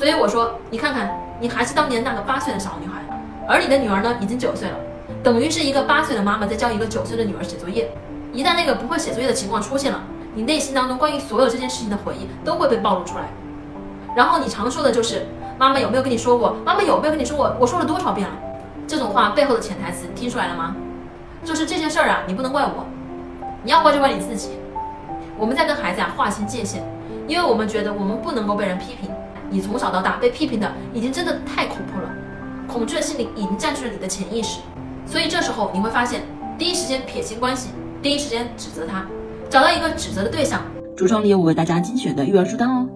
所以我说，你看看，你还是当年那个八岁的小女孩，而你的女儿呢，已经九岁了，等于是一个八岁的妈妈在教一个九岁的女儿写作业。一旦那个不会写作业的情况出现了，你内心当中关于所有这件事情的回忆都会被暴露出来。然后你常说的就是，妈妈有没有跟你说过？妈妈有没有跟你说过？我说了多少遍了？这种话背后的潜台词听出来了吗？就是这件事儿啊，你不能怪我，你要怪就怪你自己。我们在跟孩子啊划清界限，因为我们觉得我们不能够被人批评。你从小到大被批评的已经真的太恐怖了，恐惧的心理已经占据了你的潜意识，所以这时候你会发现，第一时间撇清关系，第一时间指责他，找到一个指责的对象。橱窗里有我为大家精选的育儿书单哦。